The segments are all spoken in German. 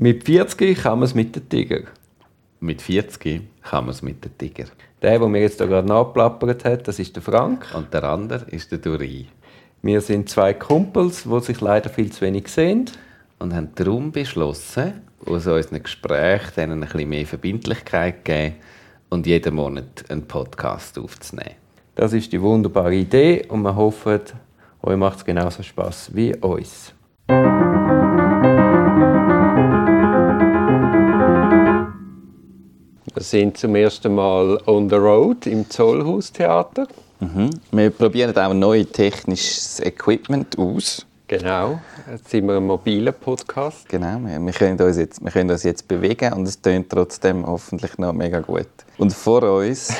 Mit 40 kann man es mit den Tiger. Mit 40 kann man es mit den Tiger. Der, der mir jetzt gerade nachplappert hat, das ist der Frank. Und der andere ist der Duri. Wir sind zwei Kumpels, die sich leider viel zu wenig sehen. Und haben darum beschlossen, aus unseren Gesprächen denen ein bisschen mehr Verbindlichkeit zu geben und jeden Monat einen Podcast aufzunehmen. Das ist die wunderbare Idee und wir hoffen, euch macht es genauso Spaß wie uns. Wir sind zum ersten Mal on the road im Zollhaustheater. Mhm. Wir probieren auch neues technisches Equipment aus. Genau, jetzt sind wir ein mobiler Podcast. Genau, wir, wir, können uns jetzt, wir können uns jetzt bewegen und es tönt trotzdem hoffentlich noch mega gut. Und vor uns,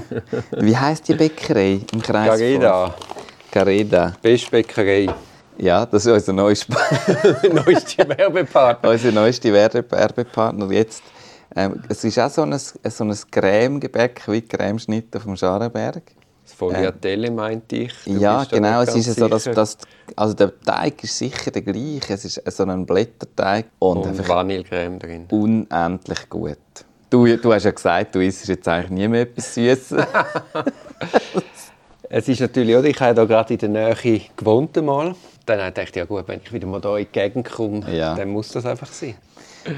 wie heißt die Bäckerei im Kreis? Gareda. Gareda. Bestbäckerei. Ja, das ist unser neuester neueste Werbepartner. unser neuester Werbepartner jetzt. Ähm, es ist auch so ein, so ein Creme-Gebäck wie Cremeschnitt auf dem Scharenberg. Das Foliatelle meinte ich. Du ja, genau. Es ist so, dass, dass, also der Teig ist sicher der gleiche. Es ist so ein Blätterteig und, Und Vanillecreme drin. unendlich gut. Du, du hast ja gesagt, du isst jetzt eigentlich nie mehr etwas Süßes. Es ist natürlich, oder? ich habe da gerade in der Nähe gewohnt einmal. Dann dachte ich, ja gut, wenn ich wieder mal hier in die Gegend komme, Ja. dann muss das einfach sein.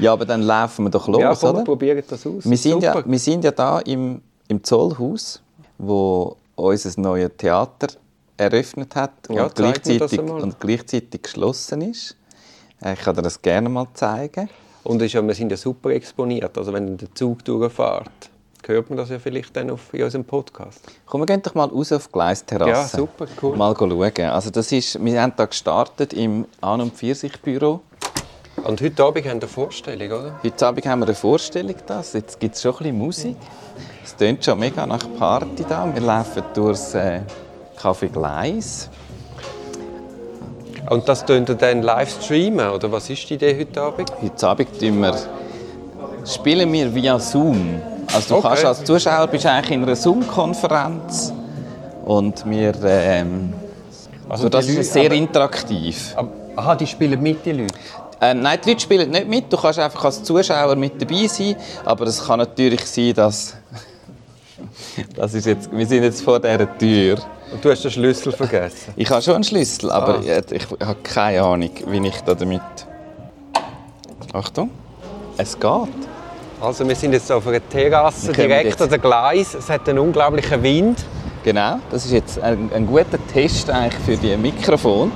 ja, aber dann laufen wir doch los, ja, komm, oder? probieren das aus. Wir sind, ja, wir sind ja da im, im Zollhaus, wo unser neues Theater eröffnet hat Ja, und, gleichzeitig, und gleichzeitig geschlossen ist. Äh, Ich kann dir das gerne mal zeigen. Und ist ja, wir sind ja super exponiert. Also wenn der Zug durchfährt, hört man das ja vielleicht dann auf, in unserem Podcast. Komm, wir gehen doch mal raus auf die Gleisterrasse. Ja, super, cool. Mal schauen. Also das ist, wir haben da gestartet im An- und Pfirsichbüro. Und heute Abend haben wir eine Vorstellung, oder? Heute Abend haben wir eine Vorstellung. Da. Jetzt gibt es schon ein bisschen Musik. Es tönt schon mega nach Party da. Wir laufen durchs äh, Café Gleis. Und das könnt ihr dann live streamen, oder was ist die Idee heute Abend? Heute Abend wir, spielen wir via Zoom. Also du Okay. kannst als Zuschauer bist eigentlich in einer Zoom-Konferenz und wir, ähm, also das die ist Leute- sehr aber- interaktiv. Aber- Aha, die spielen mit, die Leute? Äh, nein, die Leute spielen nicht mit. Du kannst einfach als Zuschauer mit dabei sein. Aber es kann natürlich sein, dass. das ist jetzt, wir sind jetzt vor dieser Tür. Und du hast den Schlüssel vergessen. Ich habe schon einen Schlüssel, aber Ah. äh, ich habe keine Ahnung, wie ich da damit. Achtung, es geht. Also wir sind jetzt auf einer Terrasse direkt an der Gleis. Es hat einen unglaublichen Wind. Genau, das ist jetzt ein, ein guter Test eigentlich für die Mikrofon.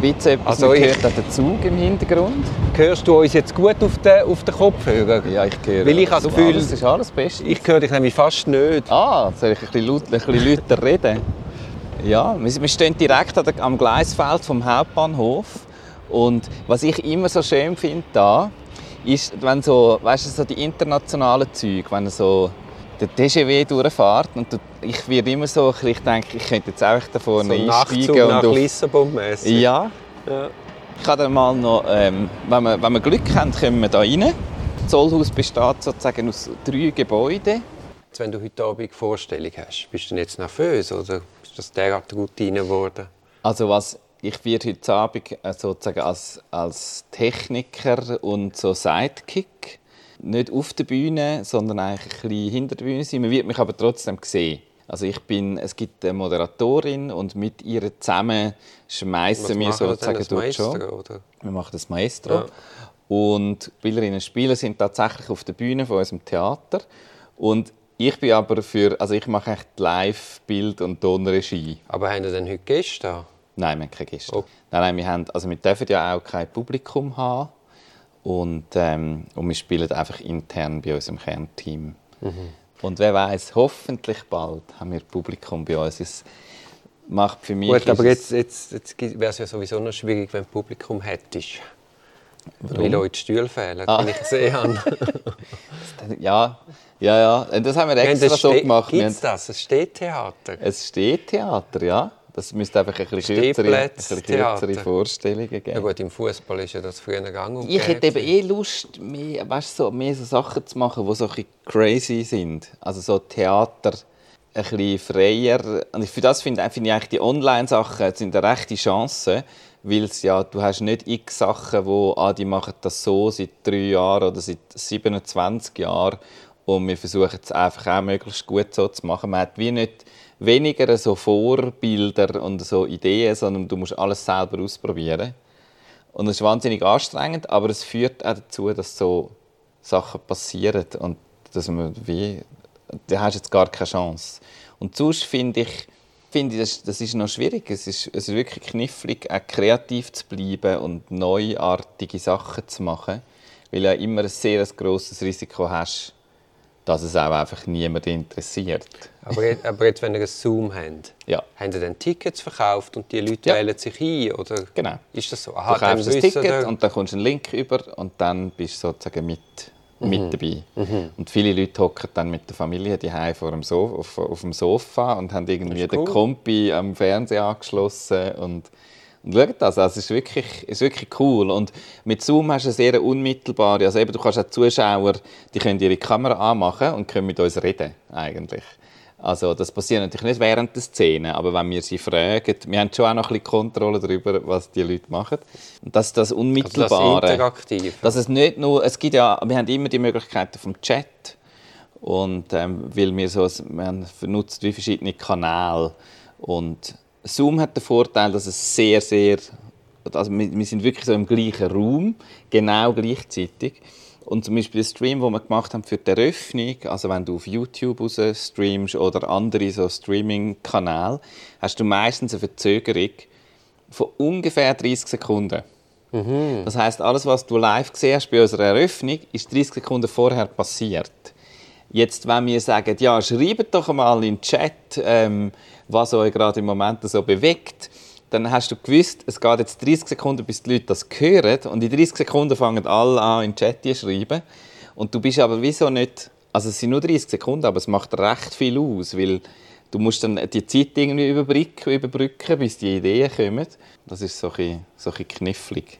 Jetzt etwas, Also man ich- hört auch den Zug im Hintergrund. Hörst du uns jetzt gut auf den, auf den Kopfhörer? Ja, ich höre. Weil ich das Gefühl- das ist alles Beste. Ich höre dich nämlich fast nicht. Ah, soll ich ein bisschen, laut, ein bisschen lauter reden? Ja, wir stehen direkt am Gleisfeld vom Hauptbahnhof. Und was ich immer so schön finde da, ist, wenn so, weißt du, so die internationalen Züge, wenn so der TGW durchfährt und ich werde immer so, ich denke, ich könnte jetzt einfach da So vorne Nachtzug einsteigen nach und auf, Lissabon mäßig. ja, Ja. ich kann dann mal noch, ähm, wenn, wir, wenn wir Glück haben, kommen wir da rein. Das Zollhaus besteht sozusagen aus drei Gebäuden. Jetzt, Wenn du heute Abend Vorstellung hast, bist du jetzt nervös oder ist das derart Routine geworden? Also was ich werde heute Abend äh, sozusagen als, als Techniker und so Sidekick nicht auf der Bühne, sondern eigentlich ein bisschen hinter der Bühne sein. Man wird mich aber trotzdem sehen. Also ich bin, es gibt eine Moderatorin und mit ihr zusammen schmeißen wir sozusagen durch die Show. Maestro, oder? Wir machen das Maestro. Ja. Und Spielerinnen und Spieler sind tatsächlich auf der Bühne von unserem Theater. Und ich bin aber für, also ich mache echt Live, Bild und Tonregie. Aber haben wir denn heute Gäste da? Nein, wir haben keine Gäste. Oh. Nein, nein, wir, haben, also wir dürfen ja auch kein Publikum haben. Und, ähm, und wir spielen einfach intern bei unserem Kernteam. Mhm. Und wer weiß, hoffentlich bald haben wir Publikum bei uns. Es macht für mich. Gut, aber jetzt, jetzt, jetzt wäre es ja sowieso noch schwierig, wenn du Publikum hättest. Warum? Weil euch die Stühle fehlen, Ah. wie ich gesehen habe. es, ja, ja, ja. Und das haben wir extra so gemacht. Gibt's haben, das? Ein Stehtheater? es steht Theater, ja. Das müsste einfach ein bisschen kürzere, ein bisschen kürzere. Vorstellungen geben. Ja gut, im Fußball ist ja das früher gang und Ich hätte eben eh Lust, mehr, weißt, so, mehr so Sachen zu machen, die so ein bisschen crazy sind. Also so Theater ein bisschen freier. Und für das finde finde ich eigentlich die Online-Sachen sind eine rechte Chance, weil ja, du hast nicht x Sachen, wo ah, die machen das so seit drei Jahren oder seit 27 Jahren und wir versuchen es einfach auch möglichst gut so zu machen. Man hat wie nicht weniger so Vorbilder und so Ideen, sondern du musst alles selber ausprobieren. Und es ist wahnsinnig anstrengend, aber es führt auch dazu, dass so Sachen passieren und dass man wie, da hast jetzt gar keine Chance. Und sonst finde ich, finde ich das, das ist noch schwierig. Es ist, es ist wirklich knifflig, auch kreativ zu bleiben und neuartige Sachen zu machen, weil du ja immer ein sehr grosses Risiko hast, dass es auch einfach niemand interessiert. Aber jetzt, aber jetzt wenn ihr ein Zoom habt, ja. haben Sie dann Tickets verkauft und die Leute ja. wählen sich ein? Oder genau. Ist das so? Aha, du kaufst ein Ticket oder? und dann kommst du einen Link über und dann bist du sozusagen mit, mhm. mit dabei. Mhm. Und viele Leute hocken dann mit der Familie die vor dem Sofa, auf, auf, dem Sofa und haben irgendwie cool. den Kompi am Fernseher angeschlossen und und schaut das, also es ist wirklich, ist wirklich cool. Und mit Zoom hast du eine sehr unmittelbare, also eben, du kannst auch Zuschauer, die können ihre Kamera anmachen und können mit uns reden, eigentlich. Also das passiert natürlich nicht während der Szene, aber wenn wir sie fragen, wir haben schon auch noch ein bisschen Kontrolle darüber, was die Leute machen. Und das ist das Unmittelbare. Also das interaktiv. Dass es nicht nur, es gibt ja, wir haben immer die Möglichkeiten vom Chat und ähm, weil wir so, wir haben wie verschiedene Kanäle und Zoom hat den Vorteil, dass es sehr, sehr, also wir, wir sind wirklich so im gleichen Raum, genau gleichzeitig. Und zum Beispiel der Stream, den wir gemacht haben für die Eröffnung, also wenn du auf YouTube raus streamst oder andere so Streaming-Kanäle, hast du meistens eine Verzögerung von ungefähr 30 Sekunden. Mhm. Das heißt, alles, was du live gesehen hast bei unserer Eröffnung, ist 30 Sekunden vorher passiert. Jetzt, wenn wir sagen, ja, schreibt doch mal in den Chat, ähm, was euch gerade im Moment so bewegt, dann hast du gewusst, es geht jetzt 30 Sekunden, bis die Leute das hören und in 30 Sekunden fangen alle an, in den Chat zu schreiben. Und du bist aber wieso nicht, also es sind nur 30 Sekunden, aber es macht recht viel aus, weil du musst dann die Zeit irgendwie überbrücken, überbrücken bis die Ideen kommen. Das ist so ein bisschen, so ein bisschen knifflig.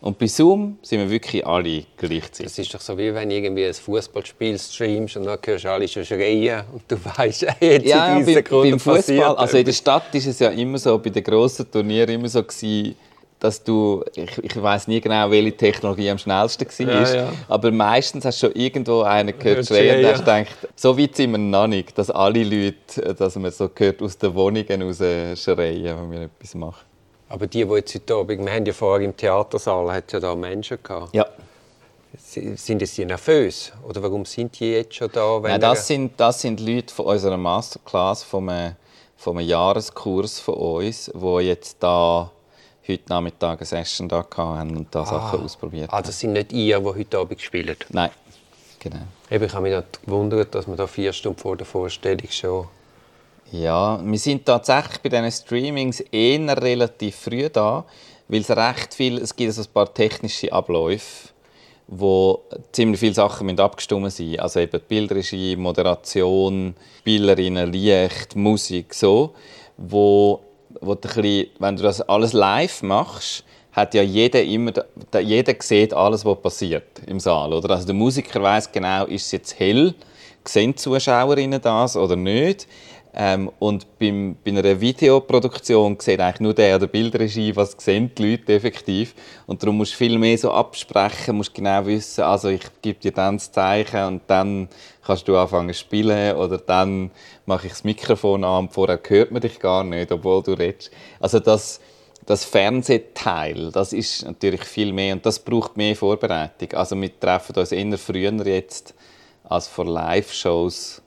Und bei Zoom sind wir wirklich alle gleichzeitig. Das ist doch so, wie wenn du irgendwie ein Fußballspiel streamst und dann hörst du alle schon schreien und du weißt, jetzt ja, in dieser Sekunde beim Fußball, also in der Stadt ist es ja immer so, bei den grossen Turnieren immer so gewesen, dass du, ich, ich weiß nie genau, welche Technologie am schnellsten war, ja, ja. aber meistens hast du schon irgendwo einen gehört schreien und hast gedacht, so weit sind wir noch nicht, dass alle Leute, dass man so gehört aus den Wohnungen raus schreien, wenn wir etwas machen. Aber die, die jetzt heute Abend, wir haben ja vorher im Theatersaal hat ja da Menschen gehabt. Ja. Sind sie nervös? Oder warum sind die jetzt schon da? Nein, das, sind, das sind Leute von unserer Masterclass, von einem, von einem Jahreskurs von uns, die jetzt da heute Nachmittag eine Session da haben und da ah. Sachen ausprobiert haben. Ah, das sind nicht ihr, die heute Abend spielen? Nein, genau. Eben, ich habe mich gewundert, dass man da vier Stunden vor der Vorstellung schon ja, wir sind tatsächlich bei diesen Streamings eher relativ früh da, weil es recht viel, es gibt also ein paar technische Abläufe, wo ziemlich viele Sachen abgestimmt sind. Also eben Bildregie, Moderation, Bilderinnen, Licht, Musik, so, wo, wo du bisschen, wenn du das alles live machst, hat ja jeder immer, jeder sieht alles, was passiert im Saal, oder? Also der Musiker weiß genau, ist es jetzt hell, sehen die Zuschauerinnen das oder nicht? Ähm, und beim, bei einer Videoproduktion sieht eigentlich nur der der Bildregie, was sehen die Leute effektiv. Und darum musst du viel mehr so absprechen, musst genau wissen, also ich gebe dir dann das Zeichen und dann kannst du anfangen zu spielen oder dann mache ich das Mikrofon an und vorher hört man dich gar nicht, obwohl du redest. Also das, das Fernsehteil, das ist natürlich viel mehr und das braucht mehr Vorbereitung. Also wir treffen uns eher früher jetzt als vor Live-Shows,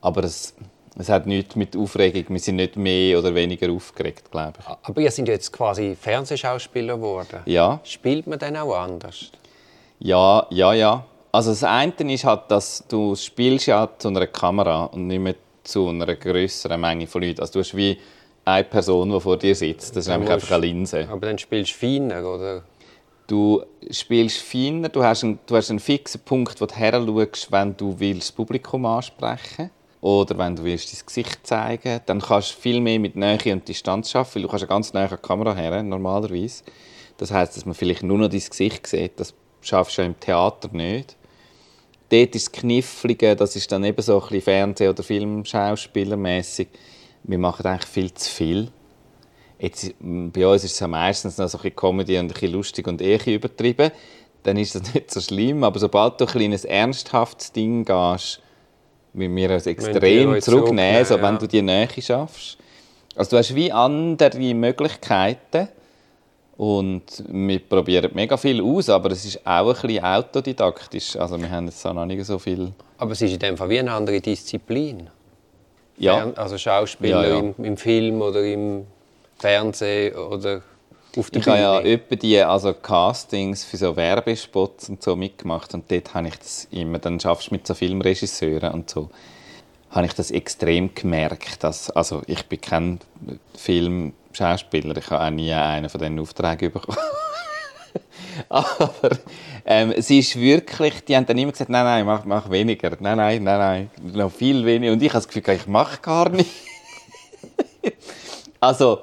aber es es hat nichts mit Aufregung, wir sind nicht mehr oder weniger aufgeregt, glaube ich. Aber ihr seid jetzt quasi Fernsehschauspieler geworden. Ja. Spielt man dann auch anders? Ja, ja, ja. Also das eine ist halt, dass du spielst ja zu einer Kamera und nicht mehr zu einer größeren Menge von Leuten. Also du hast wie eine Person, die vor dir sitzt. Das ist nämlich einfach eine Linse. Aber dann spielst du feiner, oder? Du spielst feiner, du hast einen, du hast einen fixen Punkt, wo du her schaust, wenn du willst, das Publikum ansprechen willst. Oder wenn du willst, dein Gesicht zeigen dann kannst du viel mehr mit Nähe und Distanz arbeiten, weil du kannst eine ganz nahe die Kamera her, normalerweise. Das heißt, dass man vielleicht nur noch dein Gesicht sieht. Das schaffst du ja im Theater nicht. Dort ist das Knifflige, das ist dann eben so ein bisschen Fernseh- oder Filmschauspielermäßig. Wir machen eigentlich viel zu viel. Jetzt, bei uns ist es ja meistens noch so ein bisschen Comedy und ein bisschen lustig und eh ein bisschen übertrieben. Dann ist das nicht so schlimm. Aber sobald du ein kleines ernsthaftes Ding gehst, wie wir uns extrem zurücknehmen, so, wenn ja. du die Nähe schaffst. Also du hast wie andere Möglichkeiten. Und wir probieren mega viel aus, aber es ist auch ein bisschen autodidaktisch. Also wir haben jetzt auch noch nicht so viel... Aber es ist in dem Fall wie eine andere Disziplin. Ja, Also Schauspieler Ja, ja. Im, im Film oder im Fernsehen oder auf der Ich habe ja etwa die also Castings für so Werbespots und so mitgemacht und dort habe ich das immer, dann schaffst du mit so Filmregisseuren und so, habe ich das extrem gemerkt, dass, also ich bin kein Filmschauspieler, ich habe auch nie einen von diesen Aufträgen bekommen. Aber ähm, es ist wirklich, die haben dann immer gesagt, nein, nein, mach, mach weniger, nein, nein, nein, nein, noch viel weniger. Und ich habe das Gefühl, ich mache gar nicht. Also,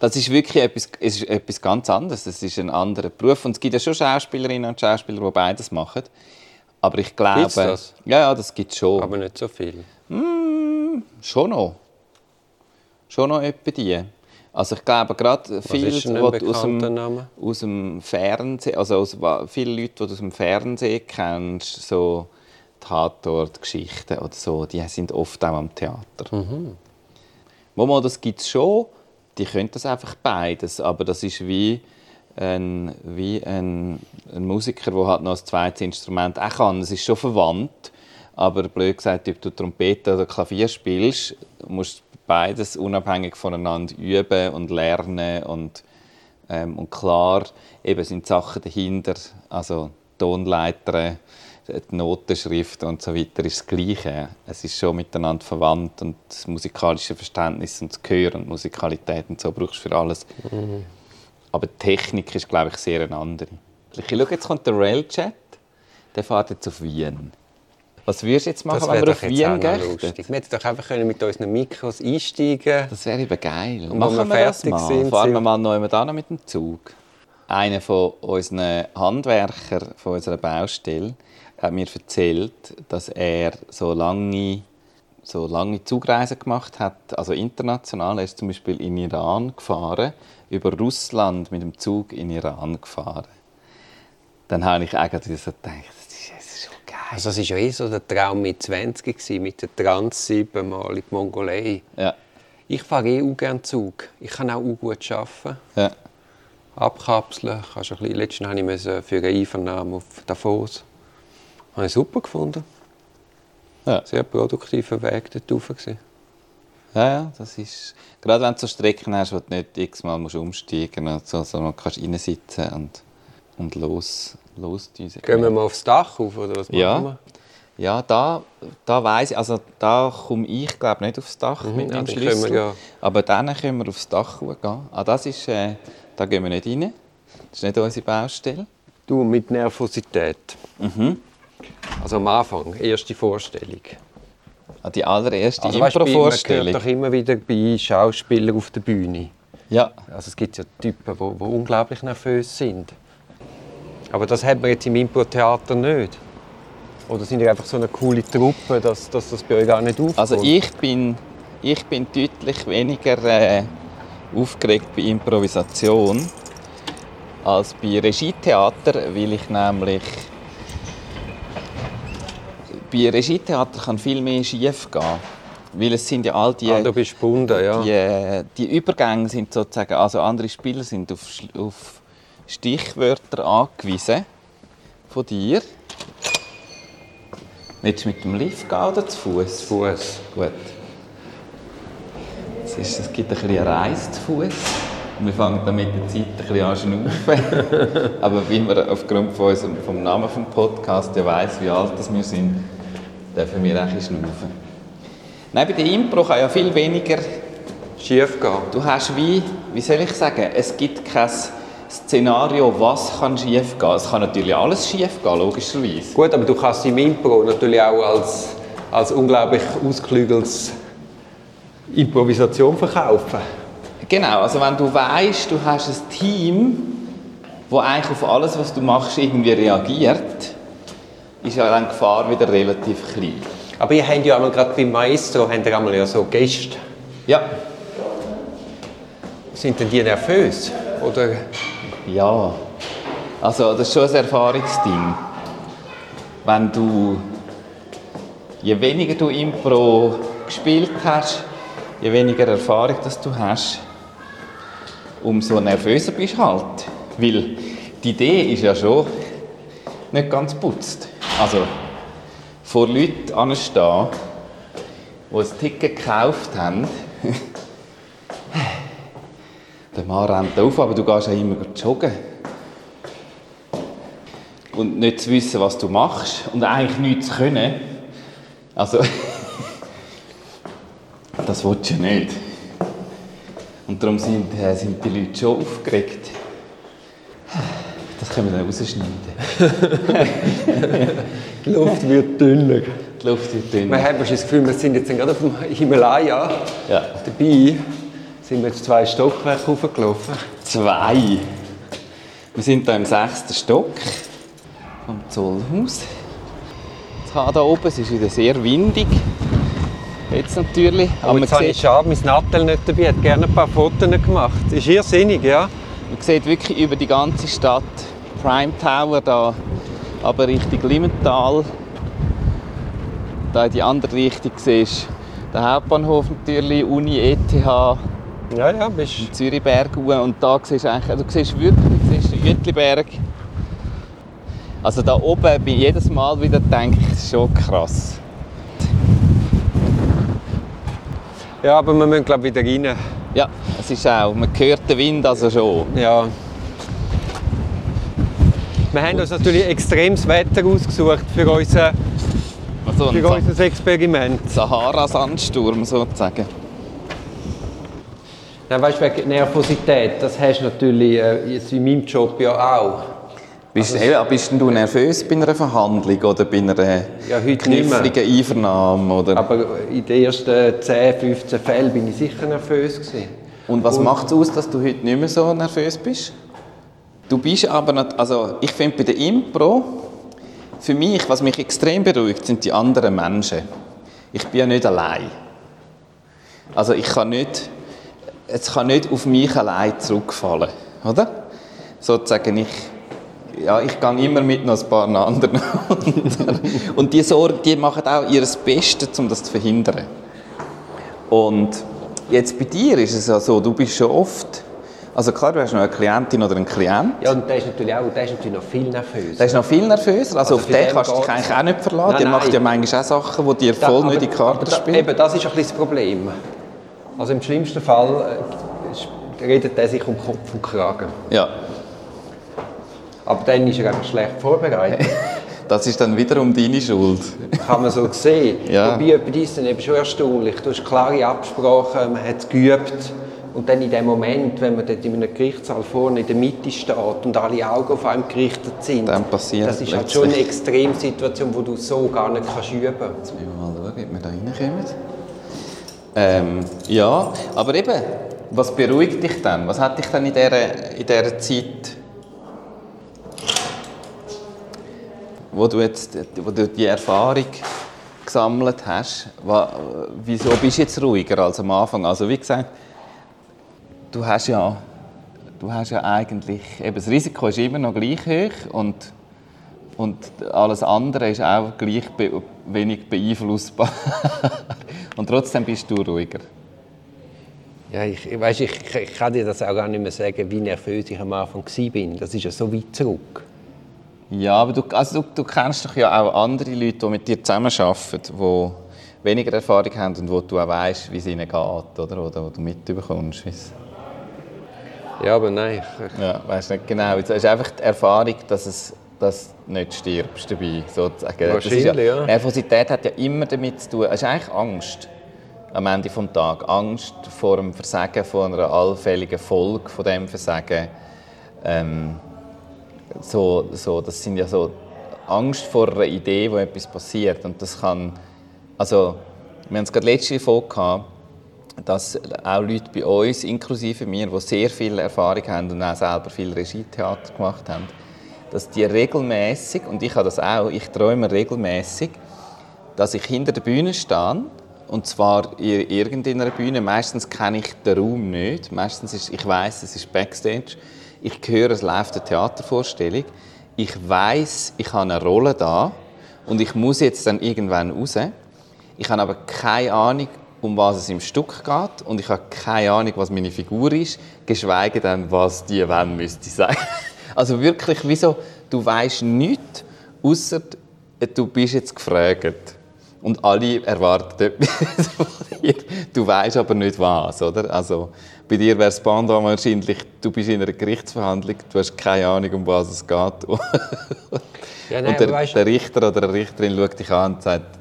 das ist wirklich etwas, es ist etwas ganz anderes. Es ist ein anderer Beruf. Und es gibt ja schon Schauspielerinnen und Schauspieler, die beides machen. Aber ich glaube... Gibt's das? Ja, ja, das gibt es schon. Aber nicht so viel. Schon noch. Schon noch etwa die. Also ich glaube, gerade viele, die aus dem, Name? aus dem Fernsehen, also aus, viele Leute, die du aus dem Fernsehen kennst, so Tatort, Geschichten oder so, die sind oft auch am Theater. Mhm. Momo, das gibt es schon. Die können das einfach beides, aber das ist wie ein, wie ein, ein Musiker, der halt noch ein zweites Instrument auch kann. Es ist schon verwandt, aber blöd gesagt, ob du Trompete oder Klavier spielst, musst du beides unabhängig voneinander üben und lernen und, ähm, und klar, eben sind Sachen dahinter, also Tonleiter, die Notenschrift und so weiter ist das Gleiche. Es ist schon miteinander verwandt und das musikalische Verständnis und das Gehör und Musikalität und so brauchst du für alles. Aber die Technik ist, glaube ich, sehr eine andere. Ich schaue, jetzt kommt der Railchat, der fährt jetzt auf Wien. Was würdest du jetzt machen, wenn wir auf Wien gehen? Wir hätten doch einfach können mit unseren Mikros einsteigen Das wäre eben geil. Und Machen wir wir das fertig mal. sind, Fahren wir mal noch an mit dem Zug. Einer von unseren Handwerkern von unserer Baustelle hat mir erzählt, dass er so lange, so lange Zugreisen gemacht hat, also international. Er ist zum Beispiel in Iran gefahren, über Russland mit dem Zug in Iran gefahren. Dann habe ich eigentlich so gedacht, das ist, das ist schon geil. Also das war ja eh so der Traum mit 20 gewesen, mit der Trans siebenmal in die Mongolei. Ja, Ich fahre eh auch gerne Zug. Ich kann auch, gut arbeiten. ja. Abkapseln. Kannst ein bisschen, letztens musste ich für eine Einvernahme auf Davos. Habe ich super gefunden. Ja. Sehr produktiver Weg dort rauf. gewesen. Ja, ja, das ist... Gerade wenn du so Strecken hast, wo du nicht x-mal musst umsteigen musst, so, sondern kannst reinsitzen und, und los, losdüsen. Gehen wir mal aufs Dach auf, oder was machen Ja. wir? Ja, da, da weiss ich, also da komme ich glaube nicht aufs Dach mit ja, dem Schlüssel. wir ja- Aber dann können wir aufs Dach gehen. Ah, das ist, äh, da gehen wir nicht rein. Das ist nicht unsere Baustelle. Du, mit Nervosität. Mhm. Also am Anfang, erste Vorstellung. Ah, die allererste Also, bei- man Impro-Vorstellung. hört doch immer wieder bei Schauspielern auf der Bühne. Ja, Also es gibt ja Typen, die, die unglaublich nervös sind. Aber das hat man jetzt im Impro-Theater nicht. Oder sind ihr einfach so eine coole Truppe, dass, dass das bei euch gar nicht aufkommt? also ich bin, ich bin deutlich weniger äh, aufgeregt bei Improvisation als bei Regietheater, weil ich nämlich bei Regietheater kann viel mehr schief gehen, weil es sind ja all die ah, du bist gebunden, ja. die, äh, die Übergänge sind sozusagen, also andere Spieler sind auf, auf Stichwörter angewiesen von dir. Willst du mit dem Lift gehen oder zu Fuß? Fuß. Gut. Es, ist, es gibt ein bisschen Reis zu Fuß. Wir fangen dann mit der Zeit ein bisschen an zu schnaufen. Aber wie man aufgrund von unserem, vom Namen des Podcasts ja weiss, wie alt das wir sind, dürfen wir auch schnaufen. Nein, bei der Impro kann ja viel weniger Schief gehen. Du hast wie, wie soll ich sagen, es gibt kein Szenario, was kann schief gehen. Es kann natürlich alles schief gehen, logischerweise. Gut, aber du kannst im Impro natürlich auch als, als unglaublich ausgeklügeltes Improvisation verkaufen. Genau, also wenn du weißt, du hast ein Team, das eigentlich auf alles, was du machst, irgendwie reagiert, ist ja dann die Gefahr wieder relativ klein. Aber ihr habt ja einmal gerade beim Maestro habt ihr einmal ja so Gäste. Ja. Sind denn die nervös? Oder Ja, also das ist schon ein Erfahrungsding. Wenn du, je weniger du Impro gespielt hast, je weniger Erfahrung dass du hast, umso nervöser bist du halt. Weil die Idee ist ja schon nicht ganz putzt. Also vor Leuten anstehen, die ein Ticket gekauft haben, der Mann rennt auf, aber du gehst ja immer joggen. Und nicht zu wissen, was du machst und eigentlich nichts zu können. Also, das willst du ja nicht. Und darum sind, äh, sind die Leute schon aufgeregt. Das können wir dann rausschneiden. die Luft wird dünner. Die Luft wird Man dünner. hat das Gefühl, wir sind jetzt gerade auf dem Himalaya. Ja. Dabei sind wir jetzt zwei Stockwerke hochgelaufen. Zwei. Wir sind hier im sechsten Stock vom Zollhaus. Jetzt habe da oben, es ist wieder sehr windig. Jetzt natürlich. Aber man jetzt habe ich schade, mein Nattel nicht dabei. Ich hätte gerne ein paar Fotos gemacht. Ist irrsinnig, ja? Man sieht wirklich über die ganze Stadt Prime Tower da, aber Richtung Limmental. Da in die andere Richtung siehst du den Hauptbahnhof natürlich, Uni, ETH, Ja, ja, bist Zürichberg hoch. und da siehst du eigentlich, du siehst wirklich du siehst den Jütliberg. Also da oben bin ich jedes Mal wieder denke ich, ist schon krass. Ja, aber wir müssen glaube ich wieder rein. Ja, es ist auch, man hört den Wind also schon. Ja. Wir haben uns natürlich extremes Wetter ausgesucht für unser, Also für unser Experiment. Sahara-Sandsturm sozusagen. Nein, weißt du, wegen Nervosität, das hast du natürlich äh, in meinem Job ja auch. Bist, eben, bist du nervös bei einer Verhandlung oder bei einer Ja, kniffligen Einvernahme? Oder? Aber in den ersten 10, 15 Fällen bin ich sicher nervös. Gewesen. Und was macht es aus, dass du heute nicht mehr so nervös bist? Du bist aber nicht, also ich finde bei der Impro, für mich, was mich extrem beruhigt, sind die anderen Menschen. Ich bin ja nicht allein. Also ich kann nicht, es kann nicht auf mich allein zurückfallen, oder? Sozusagen ich, ja, ich gehe immer mit noch ein paar anderen. Und die, Sorgen, die machen auch ihr Bestes, um das zu verhindern. Und jetzt bei dir ist es ja so, du bist schon oft, also klar, du hast noch eine Klientin oder einen Klient, Ja, und der ist natürlich auch der ist natürlich noch viel nervös. der ist noch viel nervöser, also, Also auf den kannst du dich eigentlich auch nicht verlassen, Nein, der macht nein. ja manchmal auch Sachen, die dir Da- voll aber- nicht in die aber Karten da- spielen. Eben, das ist ein bisschen das Problem. Also im schlimmsten Fall äh, redet er sich um Kopf und Kragen. Ja, Aber dann ist er einfach schlecht vorbereitet. das ist dann wiederum deine Schuld. Kann man so sehen. Ja. Wobei etwas ist dann eben schon erstaunlich. Du hast klare Absprachen, man hat es geübt. Und dann in dem Moment, wenn man dort in einem Gerichtssaal vorne in der Mitte steht und alle Augen auf einem gerichtet sind, Dann passiert das ist halt schon eine Extremsituation, wo du so gar nicht kannst üben kannst. Jetzt müssen wir mal schauen, ob wir da reinkommen. Ähm, ja, aber eben, was beruhigt dich dann? Was hat dich dann in dieser, in dieser Zeit, wo du jetzt wo du die Erfahrung gesammelt hast, wieso bist du jetzt ruhiger als am Anfang? Also wie gesagt, du hast ja, du hast ja eigentlich, eben das Risiko ist immer noch gleich hoch und und alles andere ist auch gleich be wenig beeinflussbar. und trotzdem bist du ruhiger. Ja, ich, ich, weißt, ich, ich kann dir das auch gar nicht mehr sagen, wie nervös ich am Anfang war. Das ist ja so weit zurück. Ja, aber du, also du, du kennst doch ja auch andere Leute, die mit dir zusammenarbeiten, die weniger Erfahrung haben und wo du auch weißt, wie es ihnen geht, oder? Oder wo du mitbekommst. Ja, aber nein. Ich, Ja, weißt nicht genau. Es ist einfach die Erfahrung, dass es dass du nicht stirbst dabei, sozusagen. Wahrscheinlich, ja. Nervosität hat ja immer damit zu tun, es ist eigentlich Angst am Ende des Tages. Angst vor dem Versagen von einer allfälligen Folge von dem Versagen. Ähm, so, so, das sind ja so Angst vor einer Idee, wo etwas passiert. Und das kann, also, wir haben es gerade letzte Folge gehabt, dass auch Leute bei uns, inklusive mir, die sehr viel Erfahrung haben und auch selber viel Regietheater gemacht haben, dass die regelmäßig und ich habe das auch, ich träume regelmäßig, dass ich hinter der Bühne stehe Und zwar in irgendeiner Bühne. Meistens kenne ich den Raum nicht. Meistens ist, ich weiß, es ist Backstage. Ich höre, es läuft eine Theatervorstellung. Ich weiß, ich habe eine Rolle da und ich muss jetzt dann irgendwann raus. Ich habe aber keine Ahnung, um was es im Stück geht und ich habe keine Ahnung, was meine Figur ist, geschweige denn, was die wenn müsste sein. Also wirklich, wieso du weißt nichts, außer du bist jetzt gefragt und alle erwarten etwas von dir. Du weißt aber nicht was, oder? Also bei dir wäre es Pendant wahrscheinlich, du bist in einer Gerichtsverhandlung, du hast keine Ahnung, um was es geht. ja, nein, und der, weißt... der, Richter oder die Richterin schaut dich an und sagt,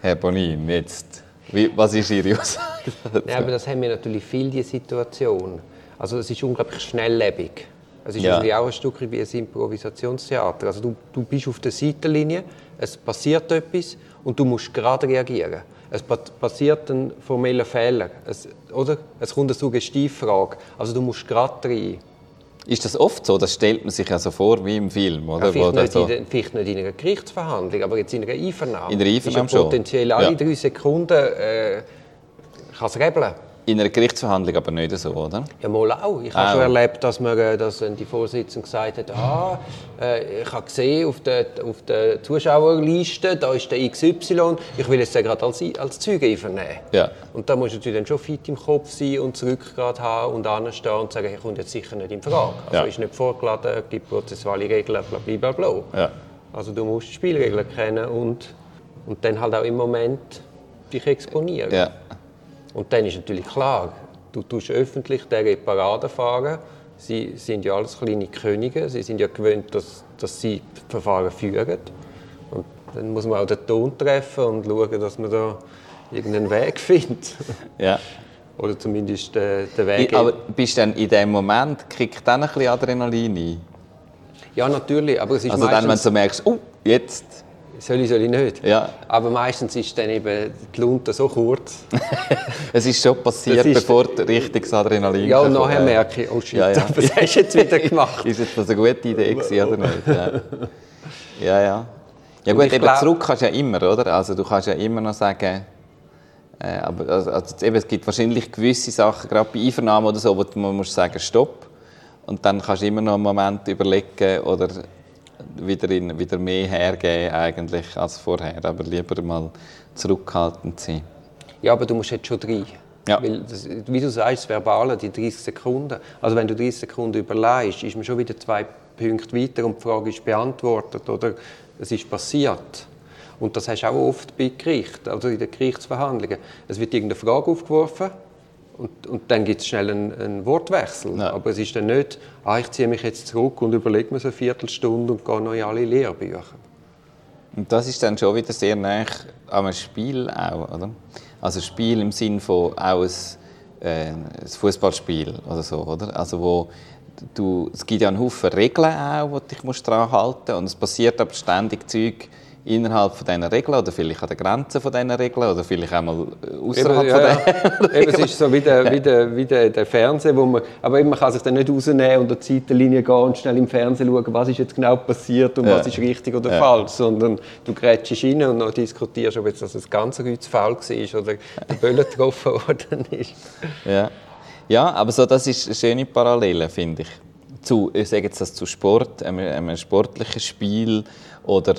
Herr Bonin, jetzt, wie, was ist Ihre Aussage? ja, aber das haben wir natürlich viel, die Situation. Also es ist unglaublich schnelllebig. Es ist ja. auch ein Stück wie ein Improvisationstheater. Also du, du bist auf der Seitenlinie, es passiert etwas und du musst gerade reagieren. Es passiert ein formeller Fehler, es, oder? Es kommt eine Suggestivfrage, also du musst gerade rein. Ist das oft so? Das stellt man sich ja so vor wie im Film, oder? Ja, vielleicht, nicht so in, vielleicht, nicht in, einer Gerichtsverhandlung, aber jetzt in einer Einvernahme. In einer Einvernahme ist ja potenziell alle ja. drei Sekunden äh, kann es rebeln. In einer Gerichtsverhandlung aber nicht so, oder? Ja, mal auch. Ich habe schon erlebt, dass, man, dass die Vorsitzende gesagt hat, ah, äh, ich habe gesehen auf der, auf der Zuschauerliste, da ist der XY, ich will jetzt den gerade als, als Zeuge einvernehmen. Ja. Und da musst du natürlich dann schon fit im Kopf sein und zurückgerade haben und anstehen und sagen, ich komme jetzt sicher nicht in Frage. Also ja. ist nicht vorgeladen, gibt prozessuale Regeln, bla bla bla. Ja. Also du musst die Spielregeln kennen und, und dann halt auch im Moment dich exponieren. Ja. Und dann ist natürlich klar, du tust öffentlich diese Parade fahren. Sie sind ja alles kleine Könige, sie sind ja gewöhnt, dass, dass sie Verfahren führen. Und dann muss man auch den Ton treffen und schauen, dass man da irgendeinen Weg findet. Ja. Oder zumindest den, den Weg. Aber bist du dann in dem Moment, kriegt dann ein bisschen Adrenalin ein? Ja, natürlich. Aber es ist also dann, wenn du merkst, oh, jetzt soll ich, soll ich nicht. Ja. Aber meistens ist dann eben die Lunte so kurz. es ist schon passiert, ist, bevor du richtiges Adrenalin Ja, und nachher merke ich, oh shit, ja, ja. was hast du jetzt wieder gemacht? ist jetzt das eine gute Idee gewesen, oder nicht? Ja, ja. Ja, ja gut, eben glaub... zurück kannst du ja immer, oder? Also du kannst ja immer noch sagen, äh, aber also, also, eben, es gibt wahrscheinlich gewisse Sachen, gerade bei Einvernahmen oder so, wo man muss sagen, stopp. Und dann kannst du immer noch einen Moment überlegen oder wieder, in, wieder mehr hergeben eigentlich als vorher, aber lieber mal zurückhaltend sein. Ja, aber du musst jetzt schon rein. Ja. Weil das, wie du sagst, das Verbale, die 30 Sekunden. Also wenn du 30 Sekunden überleist, ist man schon wieder zwei Punkte weiter und die Frage ist beantwortet oder es ist passiert. Und das hast du auch oft bei Gericht, also in den Gerichtsverhandlungen. Es wird irgendeine Frage aufgeworfen und, und dann gibt es schnell einen, einen Wortwechsel. Ja. Aber es ist dann nicht, ah, ich ziehe mich jetzt zurück und überlege mir so eine Viertelstunde und gehe noch in alle Lehrbücher. Und das ist dann schon wieder sehr nah an einem Spiel auch, oder? Also Spiel im Sinn von auch ein, äh, ein Fußballspiel oder so, oder? Also wo du, es gibt ja einen Haufen Regeln auch, du dich daran halten musst und es passiert aber ständig Zeug, innerhalb von diesen Regeln oder vielleicht an den Grenzen von diesen Regeln oder vielleicht auch mal außerhalb ja, von diesen ja. Eben, Es ist so wie der, wie der, wie der, der Fernseher, wo man, aber man kann sich dann nicht rausnehmen und an die Seitenlinie gehen und schnell im Fernsehen schauen, was ist jetzt genau passiert und ja. was ist richtig oder falsch, sondern du grätschst rein und dann diskutierst, ob jetzt das ein ganzer Kreuz faul war oder der Böller getroffen worden ist. Ja. ja, aber so, das ist eine schöne Parallele, finde ich. Zu, ich sage jetzt das zu Sport, einem, einem sportlichen Spiel oder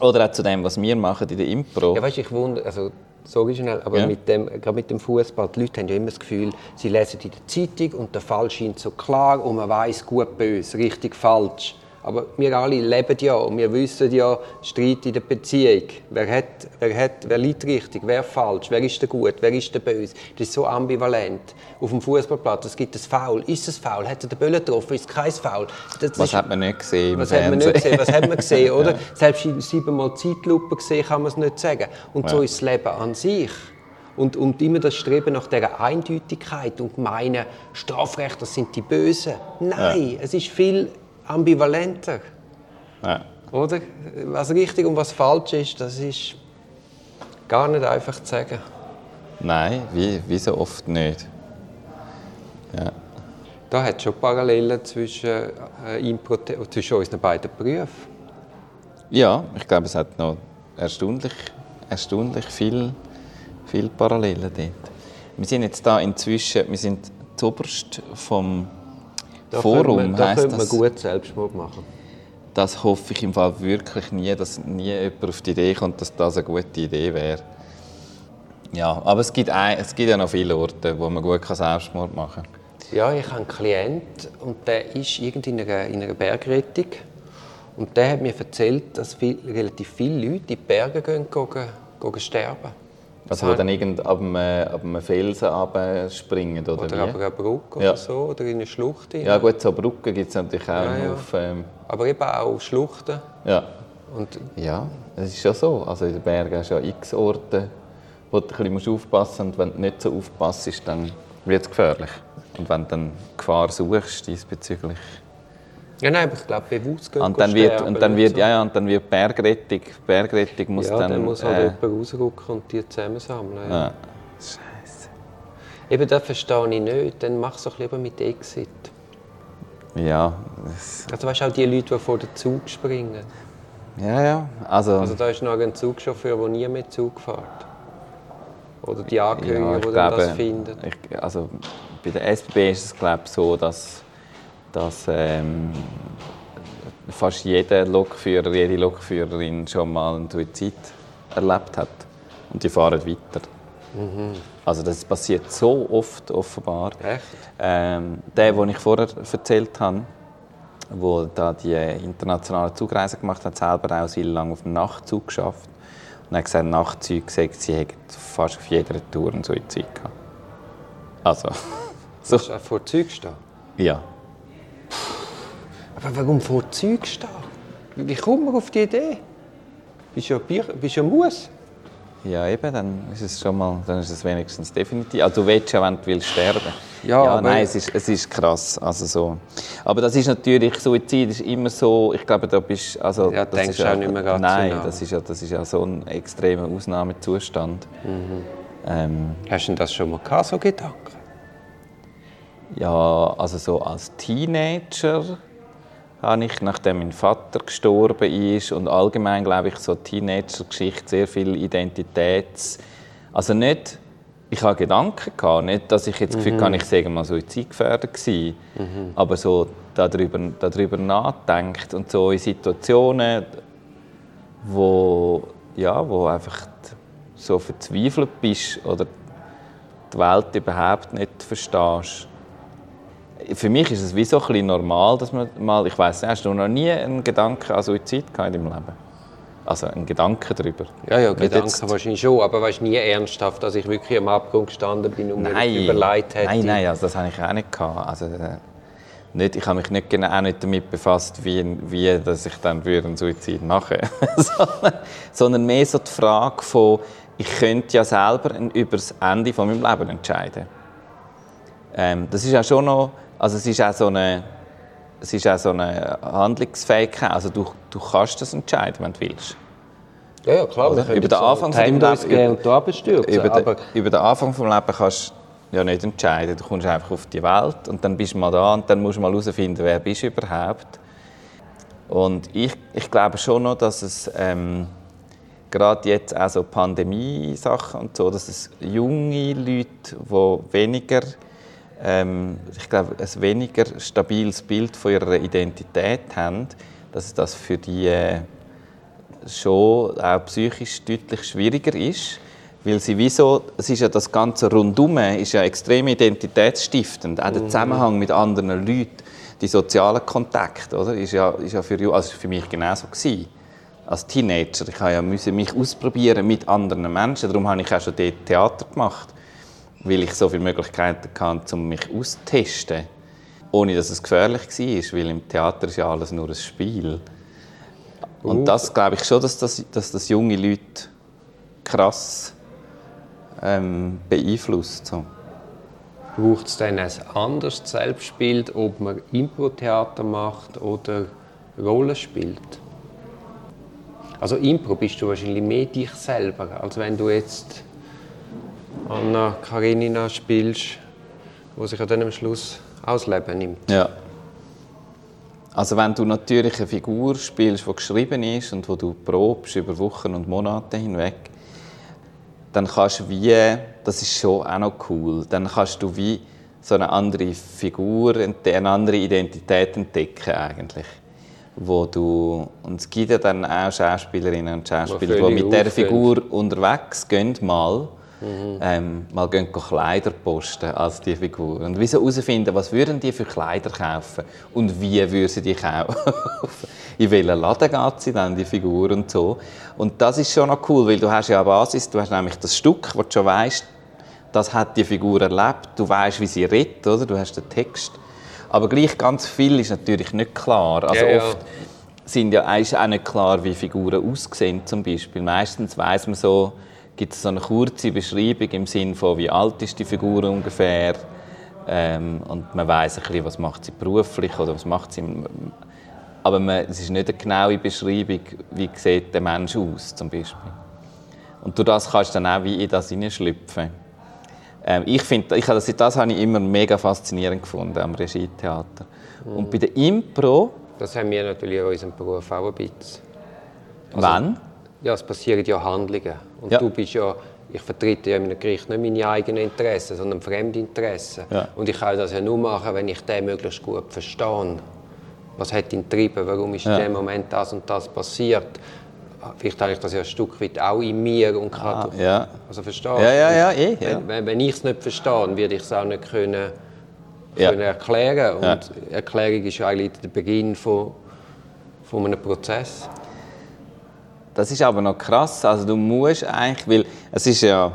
oder auch zu dem, was wir machen in der Impro. Ja, weißt, ich wundere, also sorry schnell, aber ja. mit dem, gerade mit dem Fußball, die Leute haben ja immer das Gefühl, sie lesen in der Zeitung und der Fall scheint so klar und man weiß gut böse, richtig falsch. Aber wir alle leben ja und wir wissen ja, Streit in der Beziehung. Wer, hat, wer, hat, wer liegt richtig, wer falsch, wer ist der gut, wer ist der böse. Das ist so ambivalent. Auf dem Fußballplatz, es gibt ein Foul. Ist es Foul? Hat er den Böllen getroffen? Ist es kein Foul? Das was ist, hat man nicht gesehen was hat man nicht gesehen? Was hat man gesehen, oder? ja. Selbst siebenmal Zeitlupe gesehen kann man es nicht sagen. Und ja. so ist das Leben an sich. Und, und immer das Streben nach dieser Eindeutigkeit und meinen, Strafrecht, das sind die Bösen. Nein, ja. es ist viel ambivalenter. Ja. Oder? Was richtig und was falsch ist, das ist gar nicht einfach zu sagen. Nein, wie, wie so oft nicht. Ja. Da hat es schon Parallelen zwischen, äh, zwischen unseren beiden Berufen. Ja, ich glaube, es hat noch erstaunlich, erstaunlich viel, viele Parallelen dort. Wir sind jetzt da inzwischen, wir sind zuoberst vom Da Forum, könnte man, da heisst könnte man das. gut Selbstmord machen. Das hoffe ich im Fall wirklich nie, dass nie jemand auf die Idee kommt, dass das eine gute Idee wäre. Ja, aber es gibt, ein, es gibt ja noch viele Orte, wo man gut Selbstmord machen kann. Ja, ich habe einen Klient und der ist irgendwie in einer, in einer Bergrettung. Und der hat mir erzählt, dass viel, relativ viele Leute in die Berge gehen, gehen, gehen sterben. Also wo dann irgend ab einem, ab einem Felsen springen oder, Oder wie? aber eine Brücke Ja. oder so, oder in eine Schlucht. rein. Ja gut, so Brücken gibt es natürlich auch Ja, ja. auf... Ähm, Aber eben auch Schluchten. ja. Und ja, es ist schon so. Also in den Bergen hast du ja x Orte, wo du ein bisschen musst aufpassen musst. Und wenn du nicht so aufpasst, dann wird es gefährlich. Und wenn du dann Gefahr suchst diesbezüglich... ja, nein, aber ich glaube, bewusst gehen Und dann wird, sterben und dann wird, so. ja, ja, und dann wird Bergrettung, Bergrettung muss ja, dann... dann muss halt äh, jemand rausrücken und die zusammensammeln. Ja. ja. Scheiße. Eben, das verstehe ich nicht. Dann mach es doch lieber mit Exit. Ja, Also weißt du, auch die Leute, die vor den Zug springen. ja, ja. Also, Also da ist noch ein Zugchauffeur, der nie mehr Zug fährt. Oder die Angehörigen, ja, die dann das glaube, finden. ich, also bei der SBB ist es glaube ich, so, dass, dass ähm, fast jeder Lokführer, jede Lokführerin schon mal einen Suizid erlebt hat. Und die fahren weiter. Mhm. Also das passiert so oft offenbar. Echt? Ähm, der, den ich vorher erzählt habe, wo da die internationale Zugreise gemacht hat, selber auch sehr lange auf dem Nachtzug geschafft. Und er hat gesagt, Nachtzüge gesagt, sie hätten fast auf jeder Tour einen Suizid gehabt. Also, so, vor Zug stehen. ja. Aber warum vor Zug stehen? Wie kommt man auf die Idee? Bist du ja, Bier, bist ja Muss? Ja, eben, dann ist es schon mal, dann ist es wenigstens definitiv. Also du willst ja, wenn du willst, sterben. Ja, aber- nein, es ist, es ist krass. Also so. Aber das ist natürlich, Suizid ist immer so, ich glaube, da bist also, Ja, das denkst ist du auch nicht mehr rational. Nein, das ist ja, das ist ja so ein extremer Ausnahmezustand. Mhm. Ähm, Hast du das schon mal gehabt, so Gedanken? Ja, also so als Teenager habe ich, nachdem mein Vater gestorben ist und allgemein glaube ich so Teenager-Geschichte sehr viel Identitäts, also nicht, ich habe Gedanken gehabt, nicht, dass ich jetzt das Gefühl habe, ich sei mal suizidgefährdet gewesen, aber so darüber, darüber nachdenkt und so in Situationen, wo ja, wo einfach so verzweifelt bist oder die Welt überhaupt nicht verstehst. Für mich ist es wie so ein bisschen normal, dass man mal, ich weiß nicht, hast du noch nie einen Gedanken an Suizid gehabt in deinem Leben? Also einen Gedanken darüber? Ja, ja, Nicht Gedanken jetzt- wahrscheinlich schon, aber weißt nie ernsthaft, dass ich wirklich am Abgrund gestanden bin und mir überlegt hätte. Nein, nein, also das habe ich auch nicht gehabt. Also, äh, nicht, ich habe mich nicht genau auch nicht damit befasst, wie, wie dass ich dann würde einen Suizid machen sondern, sondern mehr so die Frage von, ich könnte ja selber über das Ende von meinem Leben entscheiden. Ähm, das ist ja schon noch, also es ist auch so eine, es ist auch so eine Handlungsfähigkeit. Also du, du kannst das entscheiden, wenn du willst. Ja, ja klar. Über den so Anfang von Leben-. Über, den, über den Anfang des Lebens kannst du ja nicht entscheiden. Du kommst einfach auf die Welt und dann bist du mal da und dann musst du mal herausfinden, wer bist du überhaupt. Und ich, ich glaube schon noch, dass es ähm, gerade jetzt auch so Pandemie-Sachen und so, dass es junge Leute, die weniger, ähm, ich glaube, ein weniger stabiles Bild von ihrer Identität haben, dass das für die äh, schon auch psychisch deutlich schwieriger ist, weil sie wieso, es ist ja das ganze Rundum ist ja extrem identitätsstiftend, auch der Zusammenhang mit anderen Leuten, die sozialen Kontakte, oder, ist ja, ist ja für, also für mich genauso gewesen. Als Teenager, ich habe ja mich ausprobieren mit anderen Menschen, darum habe ich auch schon dort Theater gemacht, weil ich so viele Möglichkeiten hatte, um mich auszutesten, ohne dass es gefährlich war, weil im Theater ist ja alles nur ein Spiel. Und das glaube ich schon, dass das, dass das junge Leute krass ähm, beeinflusst. So. braucht es dann ein anderes Selbstbild, ob man Impro-Theater macht oder Rollen spielt? Also Impro bist du wahrscheinlich mehr dich selber, als wenn du jetzt Anna Karenina spielst, wo sich ja dann am Schluss ausleben nimmt. Ja. Also wenn du natürlich eine Figur spielst, die geschrieben ist und wo du probst über Wochen und Monate hinweg, dann kannst du wie, das ist schon auch noch cool, dann kannst du wie so eine andere Figur, eine andere Identität entdecken eigentlich. Wo du, und es gibt ja dann auch Schauspielerinnen und Schauspieler, die mit dieser Figur unterwegs gehen mal, mhm. ähm, mal gehen Kleider posten als die Figur. Und wieso herausfinden, was würden die für Kleider kaufen und wie würden sie die kaufen. In welchen Laden geht sie dann, die Figur und so. Und das ist schon noch cool, weil du hast ja eine Basis, du hast nämlich das Stück, wo du schon weißt, das hat die Figur erlebt, du weißt, wie sie redet, oder? Du hast den Text. Aber gleich ganz viel ist natürlich nicht klar. Also ja, oft ja. sind ja ist auch nicht klar, wie Figuren aussehen zum Beispiel. Meistens weiß man so, gibt es so eine kurze Beschreibung im Sinne von, wie alt ist die Figur ungefähr ähm, und man weiß ein bisschen, was macht sie beruflich oder was macht sie. Aber man, es ist nicht eine genaue Beschreibung, wie sieht der Mensch aus zum Beispiel. Und durch das kannst du dann auch wie in das hineinschlüpfen. Ähm, ich finde, ich, das, das habe ich immer mega faszinierend gefunden am Regietheater. Mhm. Und bei der Impro... Das haben wir natürlich in unserem Beruf auch ein bisschen. Also, Wann? Ja, es passieren ja Handlungen. Und ja. du bist ja, ich vertrete ja in einem Gericht nicht meine eigenen Interessen, sondern Fremdinteressen. Ja. Und ich kann das ja nur machen, wenn ich den möglichst gut verstehe. Was hat ihn getrieben? Warum ist ja. in dem Moment das und das passiert? Vielleicht habe ich das ja ein Stück weit auch in mir und kann ah, ja. also verstehen. Ja, ja, ja, eh, ja. Wenn, wenn ich es nicht verstehe, würde ich es auch nicht können, ja. können erklären. Und ja. Erklärung ist eigentlich der Beginn von, von einem Prozess. Das ist aber noch krass. Also du musst eigentlich, weil es ist ja,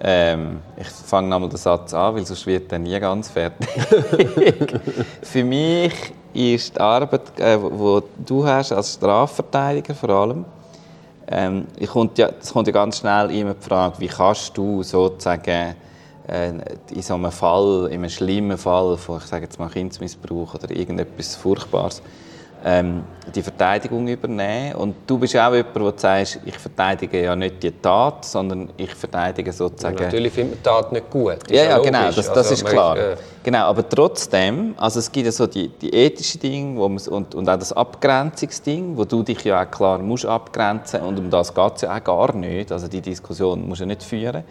ähm, ich fange nochmal den Satz an, weil sonst wird er nie ganz fertig. Für mich ist die Arbeit, äh, die du hast als Strafverteidiger vor allem, ähm, ich kommt ja, es kommt ja ganz schnell immer die Frage, wie kannst du sozusagen äh, in so einem Fall, in einem schlimmen Fall von, ich sage jetzt mal Kindesmissbrauch oder irgendetwas Furchtbares, ähm, die Verteidigung übernehmen. Und du bist auch jemand, der sagt, ich verteidige ja nicht die Tat, sondern ich verteidige sozusagen... Ja, natürlich findet man die Tat nicht gut. Ja, ja, genau, das, das also, ist klar. Ist, äh... Genau, aber trotzdem, also es gibt ja so die, die ethischen Dinge wo und, und auch das Abgrenzungsding, wo du dich ja auch klar musst abgrenzen und um das geht es ja auch gar nicht. Also die Diskussion musst du nicht führen.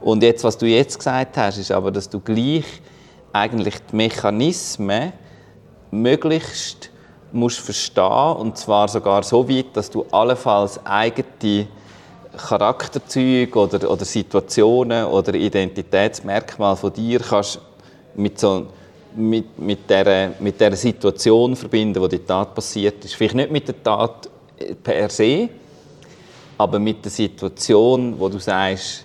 Und jetzt, was du jetzt gesagt hast, ist aber, dass du gleich eigentlich die Mechanismen möglichst musst verstehen und zwar sogar so weit, dass du allenfalls eigene Charakterzüge oder, oder Situationen oder Identitätsmerkmale von dir kannst mit so mit, mit, der, mit der Situation verbinden, wo die Tat passiert ist. Vielleicht nicht mit der Tat per se, aber mit der Situation, wo du sagst,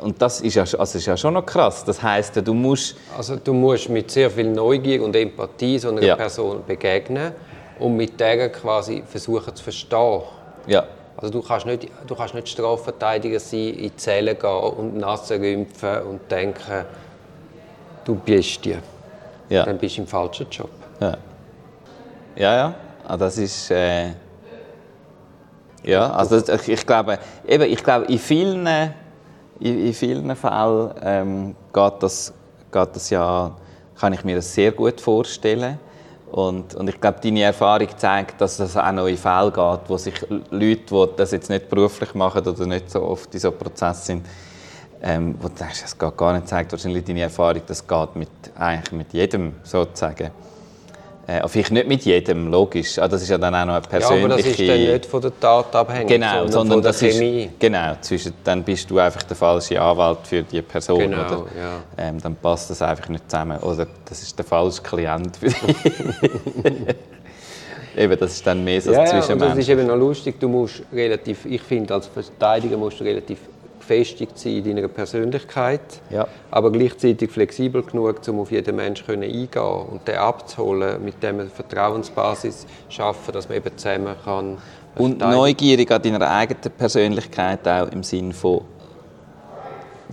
und das ist ja, also ist ja schon noch krass. Das heißt, du musst... Also du musst mit sehr viel Neugier und Empathie so einer ja. Person begegnen und mit der quasi versuchen zu verstehen. Ja. Also du kannst nicht, du kannst nicht Strafverteidiger sein, in die Zelle gehen und Nase rümpfen und denken, du bist die. Ja. Dann bist du im falschen Job. Ja, ja, ja. Ah, das ist... Äh ja, also ich, ich glaube, eben, ich glaube, in vielen in, in vielen Fällen ähm, geht, das, geht das ja, kann ich mir das sehr gut vorstellen. Und, und ich glaube, deine Erfahrung zeigt, dass es auch noch in Fällen geht, wo sich Leute, die das jetzt nicht beruflich machen oder nicht so oft in so Prozess sind, ähm, wo du denkst, es geht gar nicht, zeigt wahrscheinlich deine Erfahrung, das geht mit, eigentlich mit jedem sozusagen. Äh, vielleicht nicht mit jedem, logisch. Ah, das ist ja dann auch noch eine persönliche... Ja, aber das ist dann nicht von der Tat abhängig, genau, sondern, sondern von der Chemie. Ist, genau, zwischen, dann bist du einfach der falsche Anwalt für die Person. Genau, oder, ja. ähm, dann passt das einfach nicht zusammen. Oder das ist der falsche Klient für dich. eben, das ist dann mehr so ja, zwischen ja, das ist eben noch lustig. Du musst relativ, ich finde, als Verteidiger musst du relativ gefestigt sein in deiner Persönlichkeit, ja. aber gleichzeitig flexibel genug, um auf jeden Menschen eingehen und den abzuholen, mit dem eine Vertrauensbasis schaffen, dass man eben zusammen kann. Und neugierig an deiner eigenen Persönlichkeit auch im Sinne von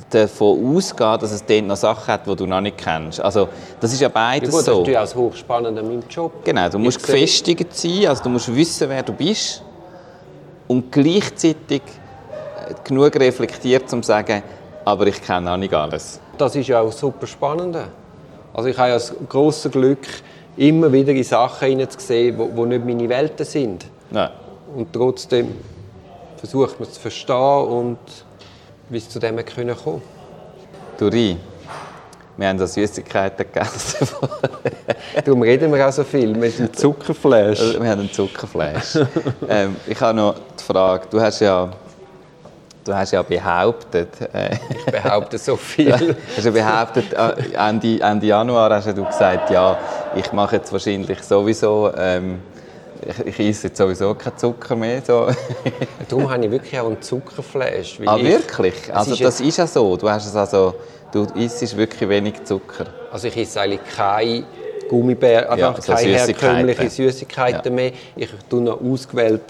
davon ausgehen, dass es dort noch Sachen hat, die du noch nicht kennst. Also, das ist ja beides ja gut, so. Das ist ja auch hochspannend an meinem Job. Genau, du musst gefestigt sein, also du musst wissen, wer du bist und gleichzeitig genug reflektiert, um zu sagen, aber ich kenne auch nicht alles. Das ist ja auch super spannend. Also ich habe ja das große Glück, immer wieder in Sachen hineinzusehen, die nicht meine Welten sind. Nein. Und trotzdem versucht man es zu verstehen und wie es zu dem können kommen. Duri, wir haben da Süßigkeiten gegessen. Darum reden wir auch so viel. Wir haben einen Zuckerflash. Wir haben einen Zuckerflash. ähm, ich habe noch die Frage, du hast ja, du hast ja behauptet... Äh, ich behaupte so viel. du hast ja behauptet, äh, Ende, Ende Januar hast du gesagt, ja, ich mache jetzt wahrscheinlich sowieso... Ähm, ich, ich esse jetzt sowieso keinen Zucker mehr. So. Darum habe ich wirklich auch einen Zuckerflash. Ah, wirklich? Also ist das ist ja so. Du, hast es also, du isst wirklich wenig Zucker. Also ich esse eigentlich keine Gummibär, ja, also keine herkömmlichen Süßigkeiten ja. mehr. Ich tue noch ausgewählt,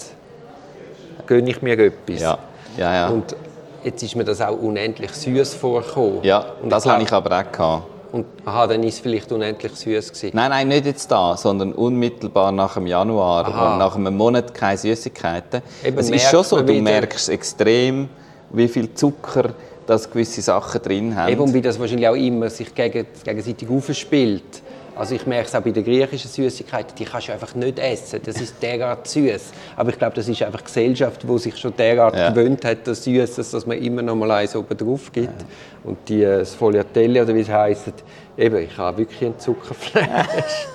gönne ich mir etwas. Ja. Ja, ja. Und jetzt ist mir das auch unendlich süß vorgekommen. Ja, und das habe ich aber auch gehabt. Und aha, dann ist es vielleicht unendlich süß gewesen. Nein, nein, nicht jetzt da, sondern unmittelbar nach dem Januar aha. und nach einem Monat keine Süßigkeiten. Es ist schon so, du merkst extrem, wie viel Zucker dass gewisse Sachen drin haben. Eben, und wie das wahrscheinlich auch immer sich gegenseitig aufspielt. Also ich merke es auch bei den griechischen Süßigkeiten, die kannst du einfach nicht essen. Das ist derart süß. Aber ich glaube, das ist einfach Gesellschaft, die sich schon derart ja. gewöhnt hat, das Süßes, dass man immer noch mal eins oben drauf gibt. Ja. Und die äh, Sfogliatelle oder wie es heisst, eben, ich habe wirklich einen Zuckerflash.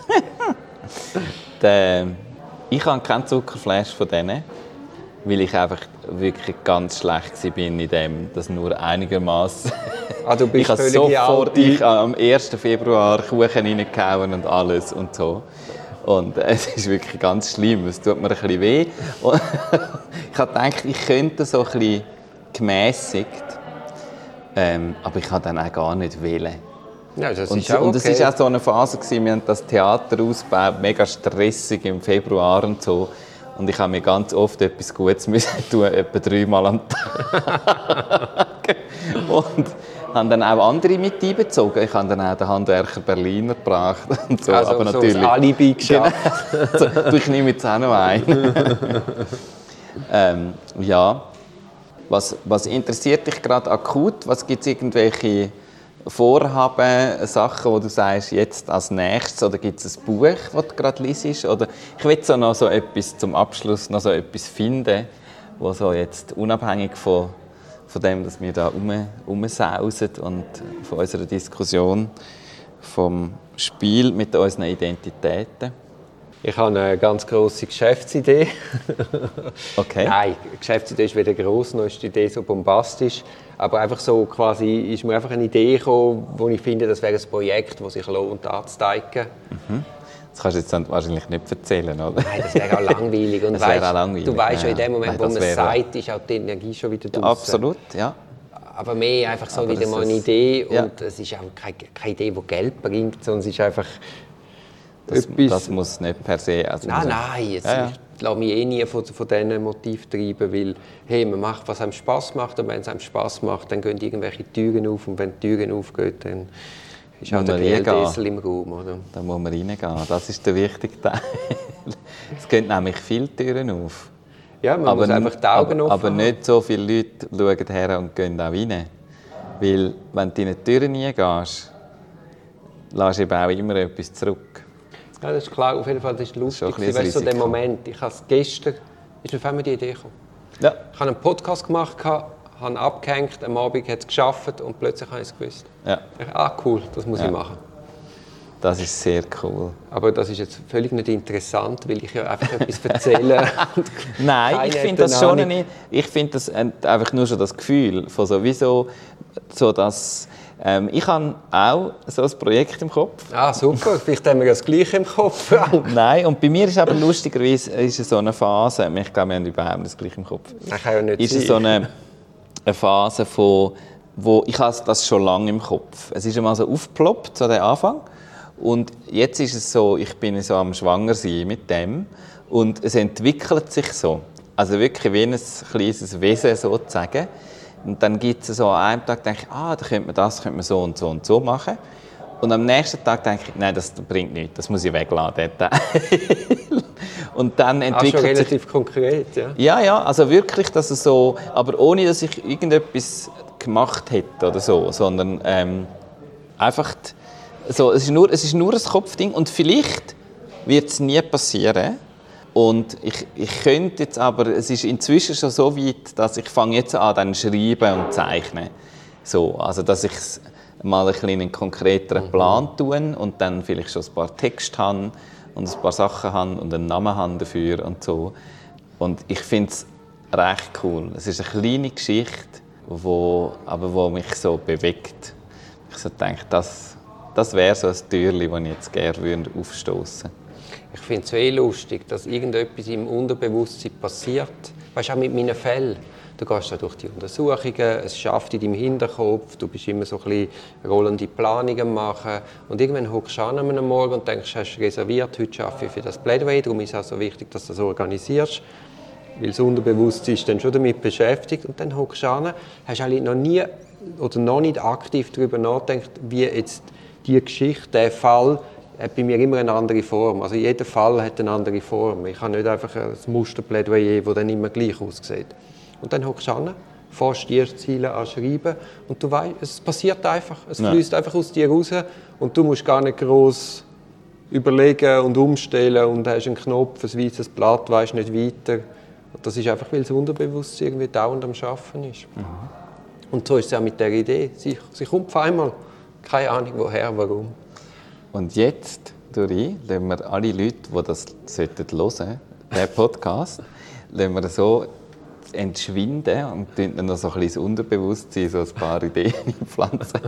Der, ich habe keinen Zuckerflash von denen weil ich einfach wirklich ganz schlecht war in dem, dass nur einigermaßen. Ah, du bist ich habe sofort ich am 1. Februar Kuchen reingehauen und alles und so. Und es ist wirklich ganz schlimm, es tut mir ein bisschen weh. Und ich habe gedacht, ich könnte so ein bisschen gemäßigt, ähm, aber ich habe dann auch gar nicht wählen. Ja, das und, ist auch okay. und es war auch so eine Phase, gewesen, wir haben das Theater ausgebaut, mega stressig im Februar und so. Und ich habe mir ganz oft etwas Gutes müssen tun, etwa dreimal am Tag. und habe dann auch andere mit einbezogen. Ich habe dann auch den Handwerker Berliner gebracht. Und so. Also Aber so natürlich. Alibi geschafft. Genau. ich nehme jetzt auch noch ein. ähm, ja. Was, was interessiert dich gerade akut? Was gibt es irgendwelche Vorhaben, Sachen, wo du sagst, jetzt als nächstes, oder gibt es ein Buch, das du gerade liest? Oder ich will so noch so etwas zum Abschluss noch so etwas finden, wo so jetzt unabhängig von, von dem, dass wir da um, umsausen und von unserer Diskussion vom Spiel mit unseren Identitäten. Ich habe eine ganz große Geschäftsidee. Okay. Nein, die Geschäftsidee ist weder groß noch ist die Idee so bombastisch. Aber einfach so quasi ist mir einfach eine Idee gekommen, wo ich finde, das wäre ein Projekt, das sich lohnt anzuzeigen. Mhm. Das kannst du jetzt dann wahrscheinlich nicht erzählen, oder? Nein, das wäre auch langweilig. Und das wäre auch langweilig. Du weißt ja, in dem Moment, Nein, wo man es sagt, ist auch die Energie schon wieder draußen. Absolut, ja. Aber mehr einfach so Aber wieder mal eine Idee. Und es ist auch keine, keine Idee, die Geld bringt, sondern es ist einfach das. Das muss nicht per se... Also nein, nein, jetzt, ja, ja. ich lasse mich eh nie von, von diesen Motiv treiben, weil hey, man macht, was einem Spaß macht und wenn es einem Spaß macht, dann gehen irgendwelche Türen auf und wenn die Türen aufgehen, dann ist auch der Geldessel im Raum. Oder? Da muss man reingehen, das ist der wichtige Teil. es gehen nämlich viele Türen auf. Ja, man aber, muss einfach die Augen aber, offen Aber nicht so viele Leute schauen her und gehen auch rein. Weil, wenn du in die Türen reingehst, lässt du eben auch immer etwas zurück. Ja, das ist klar. Auf jeden Fall, das ist lustig. Das weißt, so der Moment. Ich habe gestern, ist mir auf die Idee gekommen. Ja. Ich habe einen Podcast gemacht, habe abgehängt, am Abend hat es geschafft und plötzlich habe ich es gewusst. Ja. Ich, ah, cool, das muss ja. ich machen. Das ist sehr cool. Aber das ist jetzt völlig nicht interessant, weil ich ja einfach etwas erzähle. Nein, ich finde das schon nicht. Ich finde das einfach nur schon das Gefühl von sowieso so dass ähm, ich habe auch so ein Projekt im Kopf. Ah, super. Vielleicht haben wir das Gleiche im Kopf. Nein, und bei mir ist aber lustigerweise ist es so eine Phase, ich glaube, wir haben überhaupt das Gleiche im Kopf. Das kann ja nicht ist es so eine, eine Phase von, wo ich habe das schon lange im Kopf. Es ist einmal so aufgeploppt, so der Anfang. Und jetzt ist es so, ich bin so am Schwanger sein mit dem und es entwickelt sich so. Also wirklich wie ein kleines Wesen sozusagen. Und dann gibt es so an einem Tag, denke ich, ah, da könnte man das, könnte man so und so und so machen. Und am nächsten Tag denke ich, nein, das bringt nichts, das muss ich wegladen. und dann entwickelt ah, schon relativ sich... konkret, ja? Ja, ja, also wirklich, dass es so, aber ohne, dass ich irgendetwas gemacht hätte oder so, sondern ähm, einfach, so, es, ist nur, es ist nur ein Kopfding und vielleicht wird es nie passieren, Und ich, ich könnte jetzt aber, es ist inzwischen schon so weit, dass ich fange jetzt an, dann schreiben und zeichnen. So, also dass ich mal ein einen konkreteren mhm. Plan tun und dann vielleicht schon ein paar Texte habe und ein paar Sachen habe und einen Namen habe dafür und so. Und ich finde es recht cool. Es ist eine kleine Geschichte, wo, aber wo mich so bewegt. Ich so denke, das, das wäre so ein Türchen, das ich jetzt gerne aufstoßen würde. Ich finde es eh lustig, dass irgendetwas im Unterbewusstsein passiert. Weißt du, auch mit meinen Fällen. Du gehst da durch die Untersuchungen, es schafft in deinem Hinterkopf, du bist immer so ein bisschen rollende Planungen machen und irgendwann hockst du an einem Morgen und denkst, hast du reserviert, heute schaffe ich für das Plädoyer, darum ist es auch so wichtig, dass du das organisierst, weil das Unterbewusstsein ist dann schon damit beschäftigt und dann hockst du an, hast eigentlich noch nie oder noch nicht aktiv darüber nachgedacht, wie jetzt die Geschichte, der Fall, hat bei mir immer eine andere Form. Also jeder Fall hat eine andere Form. Ich habe nicht einfach ein Musterplädoyer, das dann immer gleich aussieht. Und dann hockst du an, fährst die Ziele an schreiben und du weißt, es passiert einfach. Es fließt einfach aus dir raus und du musst gar nicht groß überlegen und umstellen und hast einen Knopf, ein weißes Blatt, weißt nicht weiter. Das ist einfach, weil das Unterbewusstsein irgendwie dauernd am Arbeiten ist. Mhm. Und so ist es auch mit der Idee. Sie, sie kommt auf einmal. Keine Ahnung woher, warum. Und jetzt, Dori, lassen wir alle Leute, die das hören sollten, den Podcast, lassen wir so entschwinden und dann noch so ein bisschen Unterbewusstsein, so ein paar Ideen pflanzen.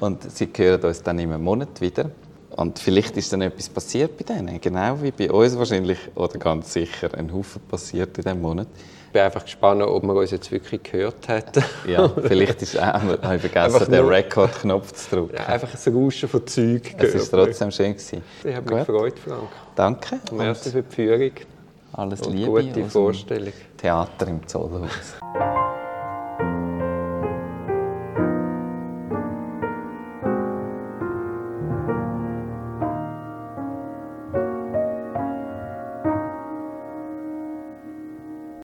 Und sie hören uns dann im Monat wieder. Und vielleicht ist dann etwas passiert bei denen, genau wie bei uns wahrscheinlich, oder ganz sicher ein Haufen passiert in diesem Monat. Ich bin einfach gespannt, ob man uns jetzt wirklich gehört hat. ja, vielleicht ist, äh, habe ich vergessen, den Record-Knopf zu drücken. Ja, einfach ein Rauschen von Zeug. Es war trotzdem schön. Gewesen. Ich habe mich gefreut, Frank. Danke. Merci für die Führung. Alles Liebe. Gute Vorstellung. Theater im Zollhaus.